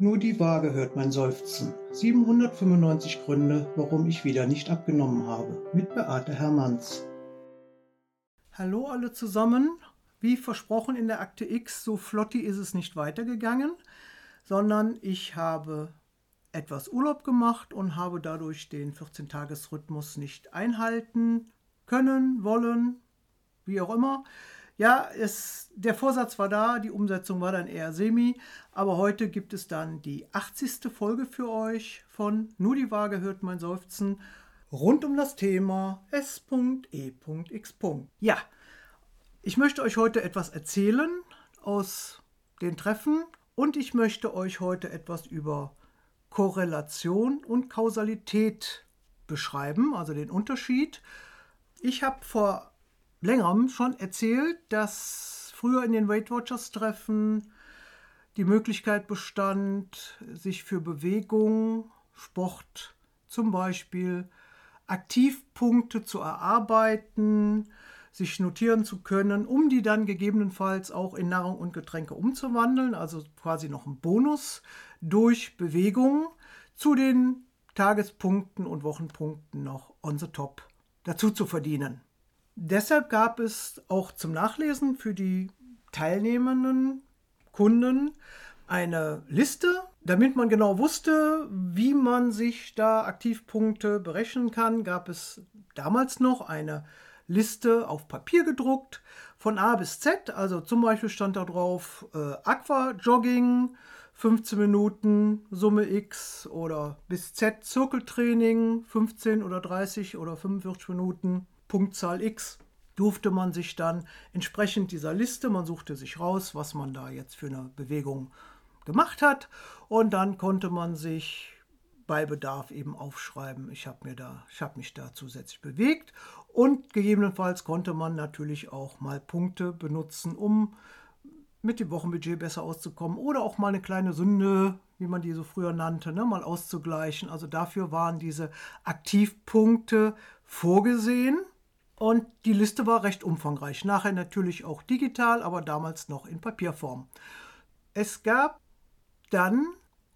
Nur die Waage hört mein Seufzen. 795 Gründe, warum ich wieder nicht abgenommen habe. Mit Beate Hermanns. Hallo alle zusammen. Wie versprochen in der Akte X, so flotti ist es nicht weitergegangen, sondern ich habe etwas Urlaub gemacht und habe dadurch den 14-Tages-Rhythmus nicht einhalten können, wollen, wie auch immer. Ja, es, der Vorsatz war da, die Umsetzung war dann eher semi, aber heute gibt es dann die 80. Folge für euch von Nur die Waage hört mein Seufzen rund um das Thema S.E.X. Ja, ich möchte euch heute etwas erzählen aus den Treffen und ich möchte euch heute etwas über Korrelation und Kausalität beschreiben, also den Unterschied. Ich habe vor längerem schon erzählt, dass früher in den Weight Watchers Treffen die Möglichkeit bestand, sich für Bewegung, Sport zum Beispiel, Aktivpunkte zu erarbeiten, sich notieren zu können, um die dann gegebenenfalls auch in Nahrung und Getränke umzuwandeln, also quasi noch ein Bonus durch Bewegung zu den Tagespunkten und Wochenpunkten noch on the top dazu zu verdienen. Deshalb gab es auch zum Nachlesen für die teilnehmenden Kunden eine Liste, damit man genau wusste, wie man sich da Aktivpunkte berechnen kann, gab es damals noch eine Liste auf Papier gedruckt von A bis Z. Also zum Beispiel stand da drauf äh, Aqua-Jogging, 15 Minuten Summe X oder bis Z Zirkeltraining, 15 oder 30 oder 45 Minuten Punktzahl X durfte man sich dann entsprechend dieser Liste, man suchte sich raus, was man da jetzt für eine Bewegung gemacht hat und dann konnte man sich bei Bedarf eben aufschreiben, ich habe mir da, ich habe mich da zusätzlich bewegt und gegebenenfalls konnte man natürlich auch mal Punkte benutzen, um mit dem Wochenbudget besser auszukommen oder auch mal eine kleine Sünde, wie man die so früher nannte, ne, mal auszugleichen. Also dafür waren diese Aktivpunkte vorgesehen. Und die Liste war recht umfangreich. Nachher natürlich auch digital, aber damals noch in Papierform. Es gab dann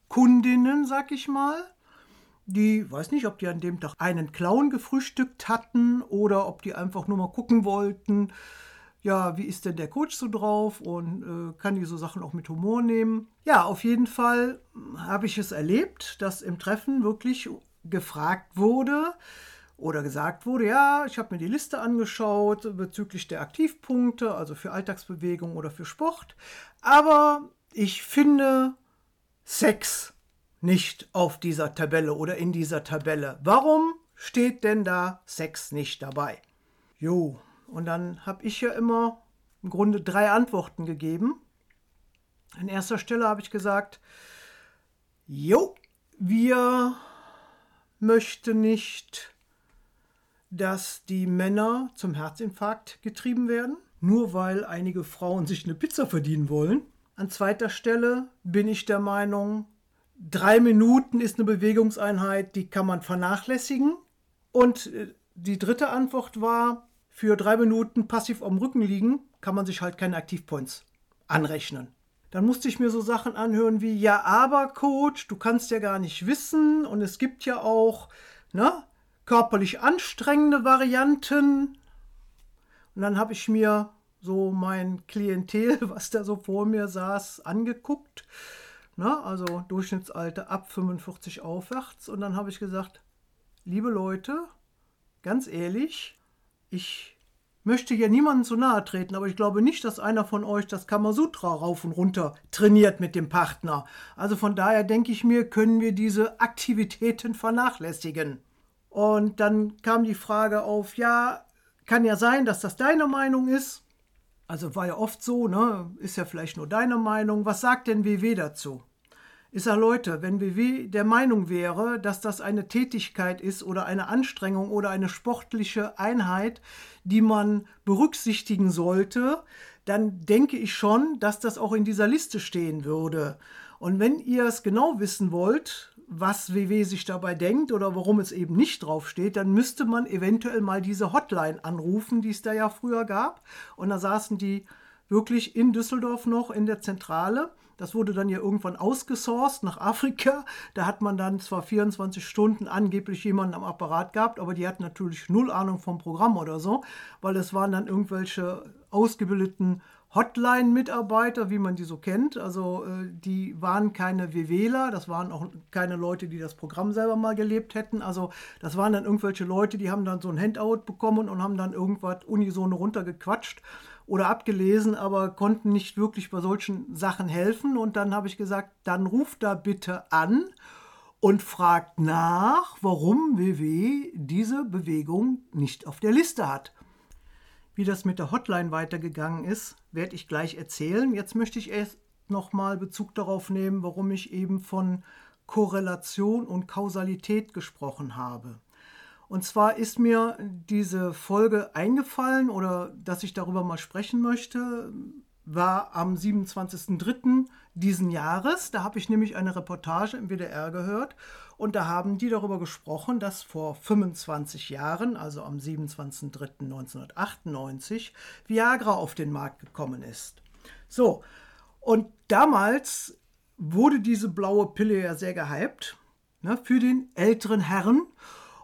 Kundinnen, sag ich mal, die, weiß nicht, ob die an dem Tag einen Clown gefrühstückt hatten oder ob die einfach nur mal gucken wollten, ja, wie ist denn der Coach so drauf und äh, kann die so Sachen auch mit Humor nehmen. Ja, auf jeden Fall habe ich es erlebt, dass im Treffen wirklich gefragt wurde, oder gesagt wurde, ja, ich habe mir die Liste angeschaut bezüglich der Aktivpunkte, also für Alltagsbewegung oder für Sport, aber ich finde Sex nicht auf dieser Tabelle oder in dieser Tabelle. Warum steht denn da Sex nicht dabei? Jo, und dann habe ich ja immer im Grunde drei Antworten gegeben. An erster Stelle habe ich gesagt, jo, wir möchten nicht dass die Männer zum Herzinfarkt getrieben werden, nur weil einige Frauen sich eine Pizza verdienen wollen. An zweiter Stelle bin ich der Meinung, drei Minuten ist eine Bewegungseinheit, die kann man vernachlässigen. Und äh, die dritte Antwort war, für drei Minuten passiv am Rücken liegen, kann man sich halt keine Aktivpoints anrechnen. Dann musste ich mir so Sachen anhören wie, ja, aber Coach, du kannst ja gar nicht wissen und es gibt ja auch, ne, körperlich anstrengende Varianten. Und dann habe ich mir so mein Klientel, was da so vor mir saß, angeguckt. Na, also Durchschnittsalter ab 45 aufwärts. Und dann habe ich gesagt, liebe Leute, ganz ehrlich, ich möchte hier niemandem zu nahe treten, aber ich glaube nicht, dass einer von euch das Kamasutra rauf und runter trainiert mit dem Partner. Also von daher denke ich mir, können wir diese Aktivitäten vernachlässigen. Und dann kam die Frage auf, ja, kann ja sein, dass das deine Meinung ist. Also war ja oft so, ne? Ist ja vielleicht nur deine Meinung. Was sagt denn WW dazu? Ich sage, Leute, wenn WW der Meinung wäre, dass das eine Tätigkeit ist oder eine Anstrengung oder eine sportliche Einheit, die man berücksichtigen sollte, dann denke ich schon, dass das auch in dieser Liste stehen würde. Und wenn ihr es genau wissen wollt, was WW sich dabei denkt oder warum es eben nicht draufsteht, dann müsste man eventuell mal diese Hotline anrufen, die es da ja früher gab. Und da saßen die wirklich in Düsseldorf noch in der Zentrale. Das wurde dann ja irgendwann ausgesourced nach Afrika. Da hat man dann zwar 24 Stunden angeblich jemanden am Apparat gehabt, aber die hatten natürlich null Ahnung vom Programm oder so, weil es waren dann irgendwelche ausgebildeten Hotline-Mitarbeiter, wie man die so kennt. Also äh, die waren keine WWler, das waren auch keine Leute, die das Programm selber mal gelebt hätten. Also das waren dann irgendwelche Leute, die haben dann so ein Handout bekommen und haben dann irgendwas unisono runtergequatscht oder abgelesen, aber konnten nicht wirklich bei solchen Sachen helfen. Und dann habe ich gesagt, dann ruft da bitte an und fragt nach, warum WW diese Bewegung nicht auf der Liste hat. Wie das mit der Hotline weitergegangen ist, werde ich gleich erzählen. Jetzt möchte ich erst nochmal Bezug darauf nehmen, warum ich eben von Korrelation und Kausalität gesprochen habe. Und zwar ist mir diese Folge eingefallen oder dass ich darüber mal sprechen möchte, war am 27.03. diesen Jahres. Da habe ich nämlich eine Reportage im WDR gehört und da haben die darüber gesprochen, dass vor 25 Jahren, also am 27.03.1998, Viagra auf den Markt gekommen ist. So, und damals wurde diese blaue Pille ja sehr gehypt ne, für den älteren Herren.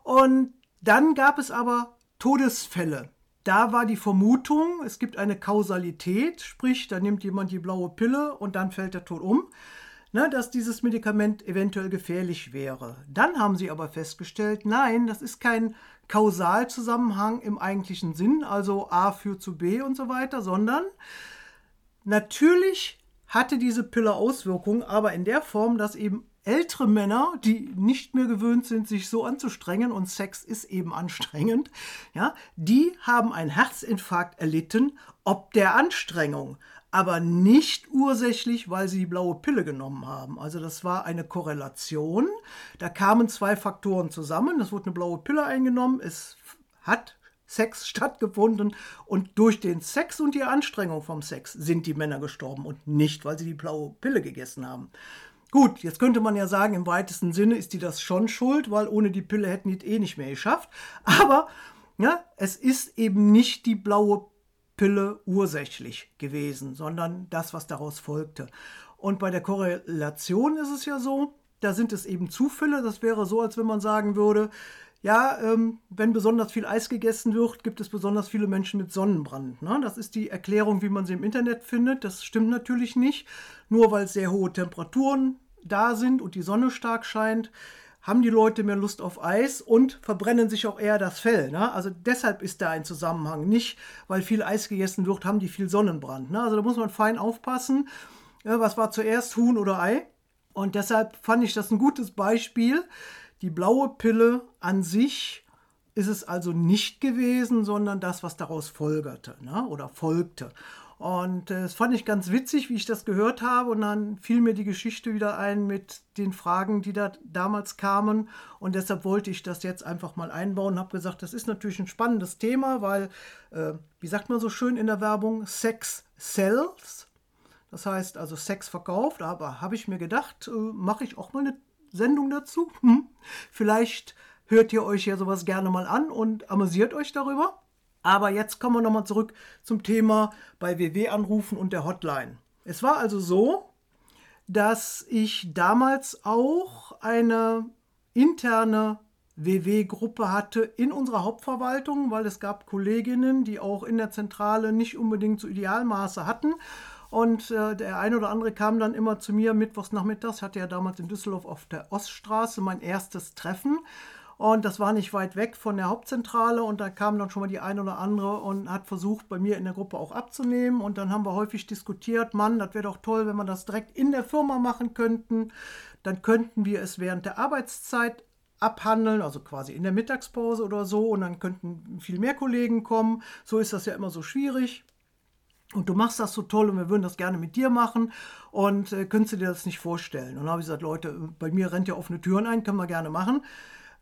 Und dann gab es aber Todesfälle. Da war die Vermutung, es gibt eine Kausalität, sprich, da nimmt jemand die blaue Pille und dann fällt er tot um ne, dass dieses Medikament eventuell gefährlich wäre. Dann haben sie aber festgestellt, nein, das ist kein Kausalzusammenhang im eigentlichen Sinn, also A führt zu B und so weiter, sondern natürlich hatte diese Pille Auswirkungen, aber in der Form, dass eben ältere Männer, die nicht mehr gewöhnt sind, sich so anzustrengen, und Sex ist eben anstrengend, ja, die haben einen Herzinfarkt erlitten, ob der Anstrengung aber nicht ursächlich, weil sie die blaue Pille genommen haben. Also das war eine Korrelation. Da kamen zwei Faktoren zusammen. Es wurde eine blaue Pille eingenommen. Es hat Sex stattgefunden und durch den Sex und die Anstrengung vom Sex sind die Männer gestorben und nicht, weil sie die blaue Pille gegessen haben. Gut, jetzt könnte man ja sagen, im weitesten Sinne ist die das schon schuld, weil ohne die Pille hätten die es eh nicht mehr geschafft. Aber ja, es ist eben nicht die blaue Pille Pille ursächlich gewesen, sondern das, was daraus folgte. Und bei der Korrelation ist es ja so, da sind es eben Zufälle. Das wäre so, als wenn man sagen würde, ja, ähm, wenn besonders viel Eis gegessen wird, gibt es besonders viele Menschen mit Sonnenbrand. Ne? Das ist die Erklärung, wie man sie im Internet findet. Das stimmt natürlich nicht. Nur weil sehr hohe Temperaturen da sind und die Sonne stark scheint, haben die Leute mehr Lust auf Eis und verbrennen sich auch eher das Fell. Ne? Also deshalb ist da ein Zusammenhang. Nicht, weil viel Eis gegessen wird, haben die viel Sonnenbrand. Ne? Also da muss man fein aufpassen. Ja, was war zuerst, Huhn oder Ei? Und deshalb fand ich das ein gutes Beispiel. Die blaue Pille an sich ist es also nicht gewesen, sondern das, was daraus folgerte ne? oder folgte. Und äh, das fand ich ganz witzig, wie ich das gehört habe. Und dann fiel mir die Geschichte wieder ein mit den Fragen, die da damals kamen. Und deshalb wollte ich das jetzt einfach mal einbauen und habe gesagt, das ist natürlich ein spannendes Thema, weil, äh, wie sagt man so schön in der Werbung, Sex sells. Das heißt also Sex verkauft. Aber habe ich mir gedacht, äh, mache ich auch mal eine Sendung dazu. Hm. Vielleicht hört ihr euch ja sowas gerne mal an und amüsiert euch darüber. Aber jetzt kommen wir nochmal zurück zum Thema bei WW anrufen und der Hotline. Es war also so, dass ich damals auch eine interne WW-Gruppe hatte in unserer Hauptverwaltung, weil es gab Kolleginnen, die auch in der Zentrale nicht unbedingt so Idealmaße hatten. Und äh, der eine oder andere kam dann immer zu mir mittwochs nachmittags. Hatte ja damals in Düsseldorf auf der Oststraße mein erstes Treffen. Und das war nicht weit weg von der Hauptzentrale und da kam dann schon mal die eine oder andere und hat versucht, bei mir in der Gruppe auch abzunehmen. Und dann haben wir häufig diskutiert, Mann, das wäre doch toll, wenn wir das direkt in der Firma machen könnten. Dann könnten wir es während der Arbeitszeit abhandeln, also quasi in der Mittagspause oder so. Und dann könnten viel mehr Kollegen kommen. So ist das ja immer so schwierig. Und du machst das so toll und wir würden das gerne mit dir machen. Und äh, könntest du dir das nicht vorstellen? Und dann habe ich gesagt, Leute, bei mir rennt ja offene Türen ein, können wir gerne machen.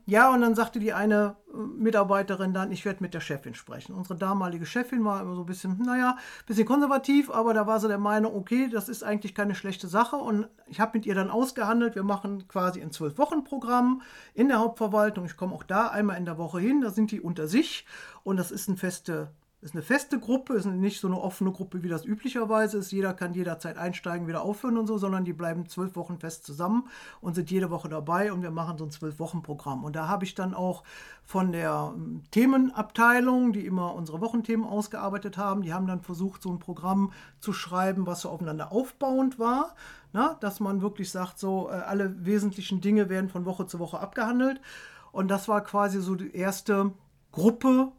Ja, und dann sagte die eine äh, Mitarbeiterin dann, ich werde mit der Chefin sprechen. Unsere damalige Chefin war immer so ein bisschen, naja, ein bisschen konservativ, aber da war sie der Meinung, okay, das ist eigentlich keine schlechte Sache. Und ich habe mit ihr dann ausgehandelt, wir machen quasi ein Zwölf-Wochen-Programm in der Hauptverwaltung. Ich komme auch da einmal in der Woche hin, da sind die unter sich und das ist eine feste ist eine feste Gruppe, ist nicht so eine offene Gruppe, wie das üblicherweise ist. Jeder kann jederzeit einsteigen, wieder aufhören und so, sondern die bleiben zwölf Wochen fest zusammen und sind jede Woche dabei und wir machen so ein Zwölf-Wochen-Programm. Und da habe ich dann auch von der ähm, Themenabteilung, die immer unsere Wochenthemen ausgearbeitet haben, die haben dann versucht, so ein Programm zu schreiben, was so aufeinander aufbauend war. Na, dass man wirklich sagt, so äh, alle wesentlichen Dinge werden von Woche zu Woche abgehandelt. Und das war quasi so die erste Gruppe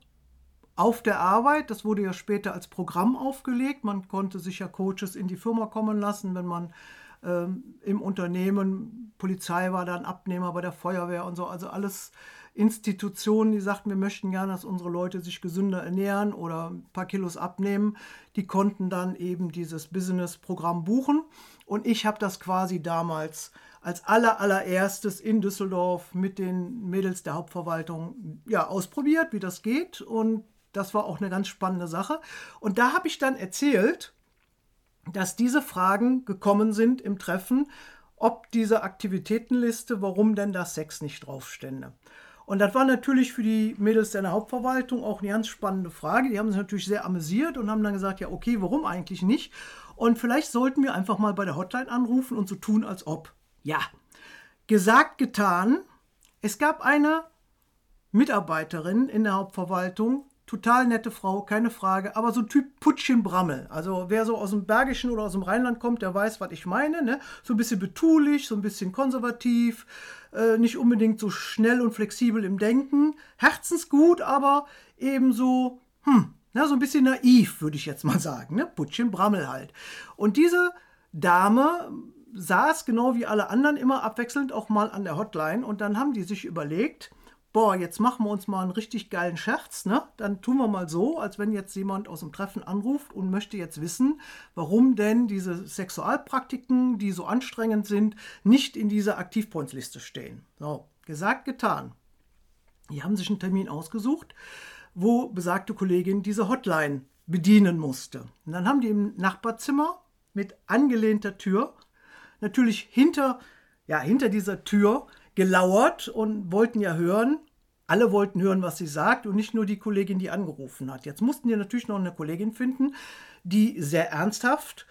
auf der Arbeit. Das wurde ja später als Programm aufgelegt. Man konnte sich ja Coaches in die Firma kommen lassen, wenn man ähm, im Unternehmen, Polizei war dann Abnehmer bei der Feuerwehr und so. Also alles Institutionen, die sagten, wir möchten gerne, dass unsere Leute sich gesünder ernähren oder ein paar Kilos abnehmen. Die konnten dann eben dieses Business-Programm buchen. Und ich habe das quasi damals als aller, allererstes in Düsseldorf mit den Mädels der Hauptverwaltung ja, ausprobiert, wie das geht. Und das war auch eine ganz spannende Sache. Und da habe ich dann erzählt, dass diese Fragen gekommen sind im Treffen, ob diese Aktivitätenliste, warum denn da Sex nicht draufstände. Und das war natürlich für die Mädels der Hauptverwaltung auch eine ganz spannende Frage. Die haben sich natürlich sehr amüsiert und haben dann gesagt, ja, okay, warum eigentlich nicht? Und vielleicht sollten wir einfach mal bei der Hotline anrufen und so tun, als ob. Ja, gesagt, getan. Es gab eine Mitarbeiterin in der Hauptverwaltung, total nette Frau, keine Frage, aber so ein Typ Putschchen Brammel. Also wer so aus dem Bergischen oder aus dem Rheinland kommt, der weiß, was ich meine. Ne? So ein bisschen betulich, so ein bisschen konservativ, äh, nicht unbedingt so schnell und flexibel im Denken. Herzensgut, aber ebenso, hm, na, so ein bisschen naiv, würde ich jetzt mal sagen. Ne? Putschchen Brammel halt. Und diese Dame saß genau wie alle anderen immer abwechselnd auch mal an der Hotline und dann haben die sich überlegt, boah, jetzt machen wir uns mal einen richtig geilen Scherz, ne? Dann tun wir mal so, als wenn jetzt jemand aus dem Treffen anruft und möchte jetzt wissen, warum denn diese Sexualpraktiken, die so anstrengend sind, nicht in dieser Aktivpoints-Liste stehen. So, gesagt, getan. Die haben sich einen Termin ausgesucht, wo besagte Kollegin diese Hotline bedienen musste. Und dann haben die im Nachbarzimmer mit angelehnter Tür, natürlich hinter, ja, hinter dieser Tür gelauert und wollten ja hören, alle wollten hören, was sie sagt und nicht nur die Kollegin, die angerufen hat. Jetzt mussten die natürlich noch eine Kollegin finden, die sehr ernsthaft,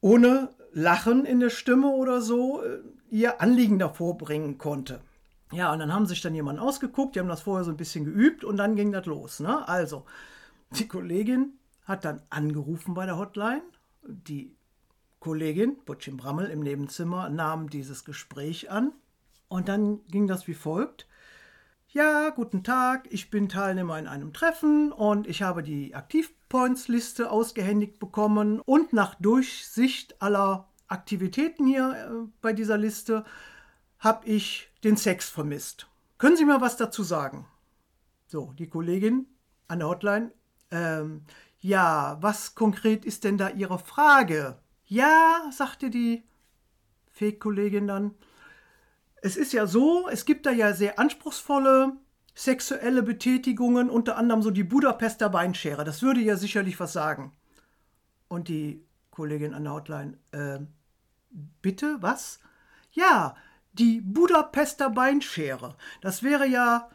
ohne Lachen in der Stimme oder so, äh, ihr Anliegen davor bringen konnte. Ja, und dann haben sich dann jemanden ausgeguckt, die haben das vorher so ein bisschen geübt und dann ging das los. Ne? Also, die Kollegin hat dann angerufen bei der Hotline. Die Kollegin, Butchim Brammel im Nebenzimmer, nahm dieses Gespräch an. Und dann ging das wie folgt. Ja, guten Tag, ich bin Teilnehmer in einem Treffen und ich habe die Aktivpoints-Liste ausgehändigt bekommen und nach Durchsicht aller Aktivitäten hier äh, bei dieser Liste habe ich den Sex vermisst. Können Sie mir was dazu sagen? So, die Kollegin an der Hotline. Ähm, ja, was konkret ist denn da Ihre Frage? Ja, sagte die Fake-Kollegin dann. Es ist ja so, es gibt da ja sehr anspruchsvolle sexuelle Betätigungen, unter anderem so die Budapester Beinschere. Das würde ja sicherlich was sagen. Und die Kollegin an der Hotline, äh, bitte, was? Ja, die Budapester Beinschere. Das wäre ja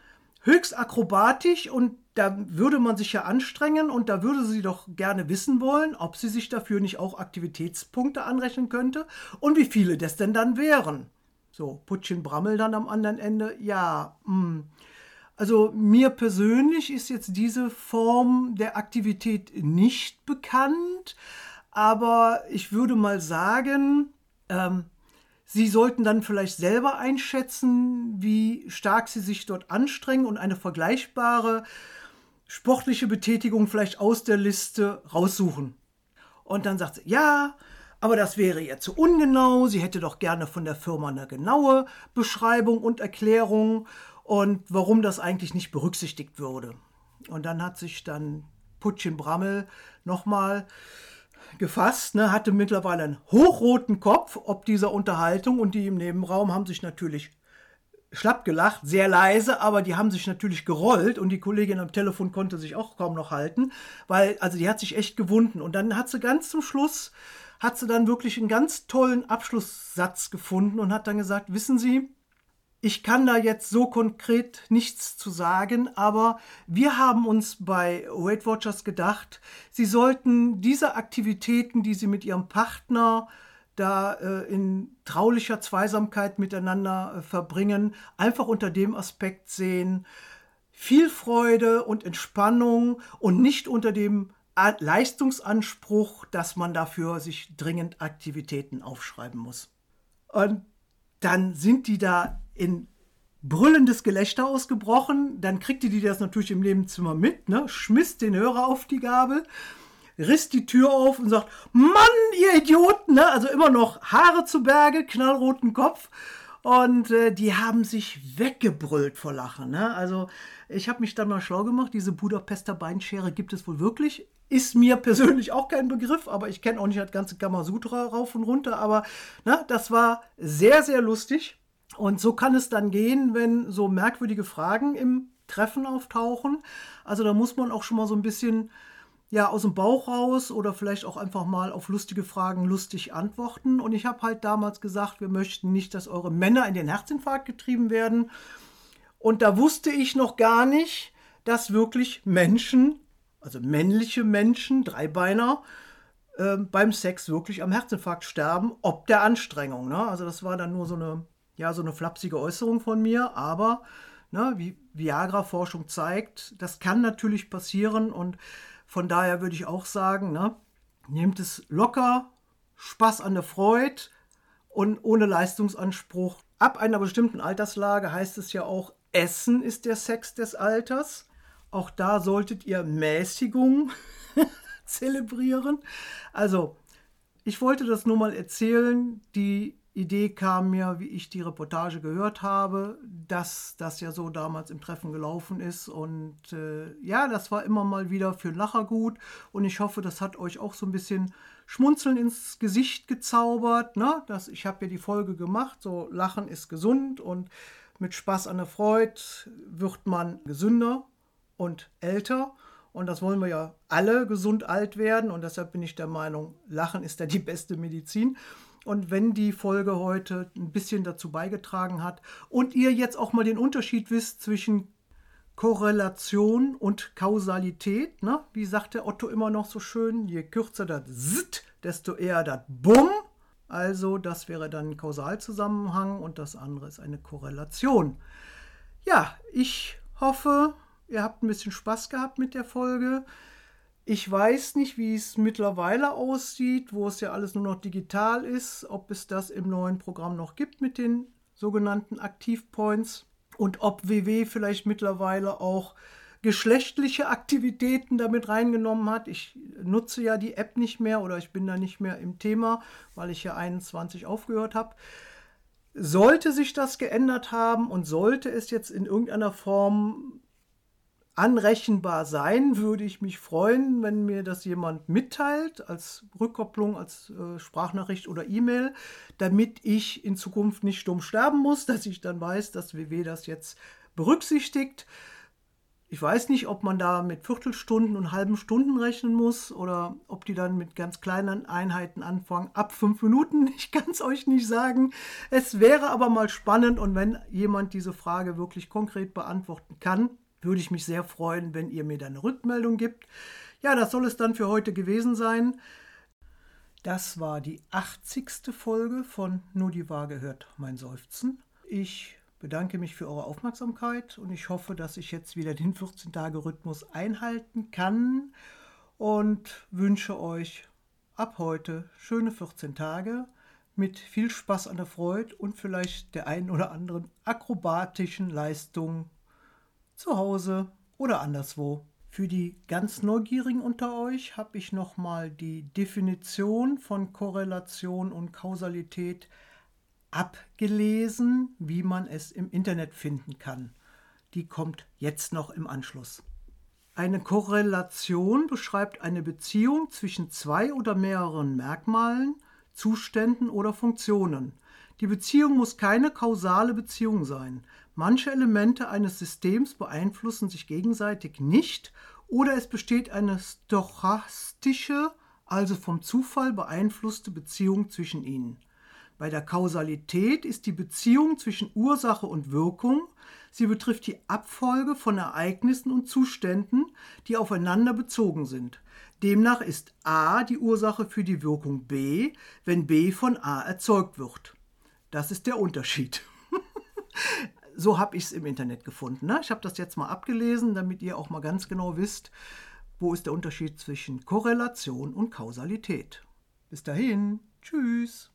höchst akrobatisch und da würde man sich ja anstrengen und da würde sie doch gerne wissen wollen, ob sie sich dafür nicht auch Aktivitätspunkte anrechnen könnte und wie viele das denn dann wären. So, Putschin Brammel dann am anderen Ende. Ja, mh. Hm. also mir persönlich ist jetzt diese Form der Aktivität nicht bekannt, aber ich würde mal sagen, ähm, Sie sollten dann vielleicht selber einschätzen, wie stark Sie sich dort anstrengen und eine vergleichbare sportliche Betätigung vielleicht aus der Liste raussuchen. Und dann sagt sie, ja, aber das wäre ihr zu ungenau. Sie hätte doch gerne von der Firma eine genaue Beschreibung und Erklärung und warum das eigentlich nicht berücksichtigt würde. Und dann hat sich dann Putschin Brammel nochmal gefasst, ne, hatte mittlerweile einen hochroten Kopf ob dieser Unterhaltung und die im Nebenraum haben sich natürlich schlapp gelacht, sehr leise, aber die haben sich natürlich gerollt und die Kollegin am Telefon konnte sich auch kaum noch halten, weil, also die hat sich echt gewunden. Und dann hat sie ganz zum Schluss hat sie dann wirklich einen ganz tollen Abschlusssatz gefunden und hat dann gesagt, wissen Sie, Ich kann da jetzt so konkret nichts zu sagen, aber wir haben uns bei Weight Watchers gedacht, Sie sollten diese Aktivitäten, die Sie mit Ihrem Partner da äh, in traulicher Zweisamkeit miteinander äh, verbringen, einfach unter dem Aspekt sehen, viel Freude und Entspannung und nicht unter dem Leistungsanspruch, dass man dafür sich dringend Aktivitäten aufschreiben muss. Und dann sind die da in brüllendes Gelächter ausgebrochen. Dann kriegte die das natürlich im Nebenzimmer mit, ne? schmiss den Hörer auf die Gabel, riss die Tür auf und sagt, Mann, ihr Idioten, ne? also immer noch Haare zu Berge, knallroten Kopf. Und äh, die haben sich weggebrüllt vor Lachen. Ne? Also ich habe mich dann mal schlau gemacht, diese Budapester Beinschere gibt es wohl wirklich. Ist mir persönlich auch kein Begriff, aber ich kenne auch nicht das ganze Kamasutra rauf und runter. Aber ne, das war sehr, sehr lustig. Und so kann es dann gehen, wenn so merkwürdige Fragen im Treffen auftauchen. Also da muss man auch schon mal so ein bisschen ja aus dem Bauch raus oder vielleicht auch einfach mal auf lustige Fragen lustig antworten. Und ich habe halt damals gesagt, wir möchten nicht, dass eure Männer in den Herzinfarkt getrieben werden. Und da wusste ich noch gar nicht, dass wirklich Menschen, also männliche Menschen, Dreibeiner, äh, beim Sex wirklich am Herzinfarkt sterben, ob der Anstrengung. Ne? Also das war dann nur so eine ja, so eine flapsige Äußerung von mir, aber ne, wie Viagra-Forschung zeigt, das kann natürlich passieren und von daher würde ich auch sagen, ne, nehmt es locker, Spaß an der Freude und ohne Leistungsanspruch. Ab einer bestimmten Alterslage heißt es ja auch, Essen ist der Sex des Alters. Auch da solltet ihr Mäßigung zelebrieren. Also, ich wollte das nur mal erzählen. Die Idee kam mir, wie ich die Reportage gehört habe, dass das ja so damals im Treffen gelaufen ist. Und äh, ja, das war immer mal wieder für Lacher gut. Und ich hoffe, das hat euch auch so ein bisschen Schmunzeln ins Gesicht gezaubert. Ne? Das, ich habe ja die Folge gemacht, so Lachen ist gesund und mit Spaß an der Freude wird man gesünder und älter. Und das wollen wir ja alle gesund alt werden. Und deshalb bin ich der Meinung, Lachen ist ja die beste Medizin. Und wenn die Folge heute ein bisschen dazu beigetragen hat und ihr jetzt auch mal den Unterschied wisst zwischen Korrelation und Kausalität, ne? wie sagt der Otto immer noch so schön, je kürzer das Zit, desto eher das Bumm. Also das wäre dann ein Kausalzusammenhang und das andere ist eine Korrelation. Ja, ich hoffe, ihr habt ein bisschen Spaß gehabt mit der Folge. Ich weiß nicht, wie es mittlerweile aussieht, wo es ja alles nur noch digital ist, ob es das im neuen Programm noch gibt mit den sogenannten Aktivpoints und ob WW vielleicht mittlerweile auch geschlechtliche Aktivitäten damit reingenommen hat. Ich nutze ja die App nicht mehr oder ich bin da nicht mehr im Thema, weil ich ja 21 aufgehört habe. Sollte sich das geändert haben und sollte es jetzt in irgendeiner Form anrechenbar sein, würde ich mich freuen, wenn mir das jemand mitteilt, als Rückkopplung, als äh, Sprachnachricht oder E-Mail, damit ich in Zukunft nicht stumm sterben muss, dass ich dann weiß, dass WW das jetzt berücksichtigt. Ich weiß nicht, ob man da mit Viertelstunden und halben Stunden rechnen muss oder ob die dann mit ganz kleinen Einheiten anfangen, ab fünf Minuten. Ich kann es euch nicht sagen. Es wäre aber mal spannend und wenn jemand diese Frage wirklich konkret beantworten kann, würde ich mich sehr freuen, wenn ihr mir da eine Rückmeldung gibt. Ja, das soll es dann für heute gewesen sein. Das war die 80. Folge von Nur die Waage hört mein Seufzen. Ich bedanke mich für eure Aufmerksamkeit und ich hoffe, dass ich jetzt wieder den 14-Tage-Rhythmus einhalten kann und wünsche euch ab heute schöne 14 Tage mit viel Spaß an der Freude und vielleicht der einen oder anderen akrobatischen Leistung zu Hause oder anderswo. Für die ganz Neugierigen unter euch habe ich nochmal die Definition von Korrelation und Kausalität abgelesen, wie man es im Internet finden kann. Die kommt jetzt noch im Anschluss. Eine Korrelation beschreibt eine Beziehung zwischen zwei oder mehreren Merkmalen, Zuständen oder Funktionen. Die Beziehung muss keine kausale Beziehung sein. Manche Elemente eines Systems beeinflussen sich gegenseitig nicht oder es besteht eine stochastische, also vom Zufall beeinflusste Beziehung zwischen ihnen. Bei der Kausalität ist die Beziehung zwischen Ursache und Wirkung. Sie betrifft die Abfolge von Ereignissen und Zuständen, die aufeinander bezogen sind. Demnach ist A die Ursache für die Wirkung B, wenn B von A erzeugt wird. Das ist der Unterschied. so habe ich es im Internet gefunden. Ne? Ich habe das jetzt mal abgelesen, damit ihr auch mal ganz genau wisst, wo ist der Unterschied zwischen Korrelation und Kausalität. Bis dahin, tschüss.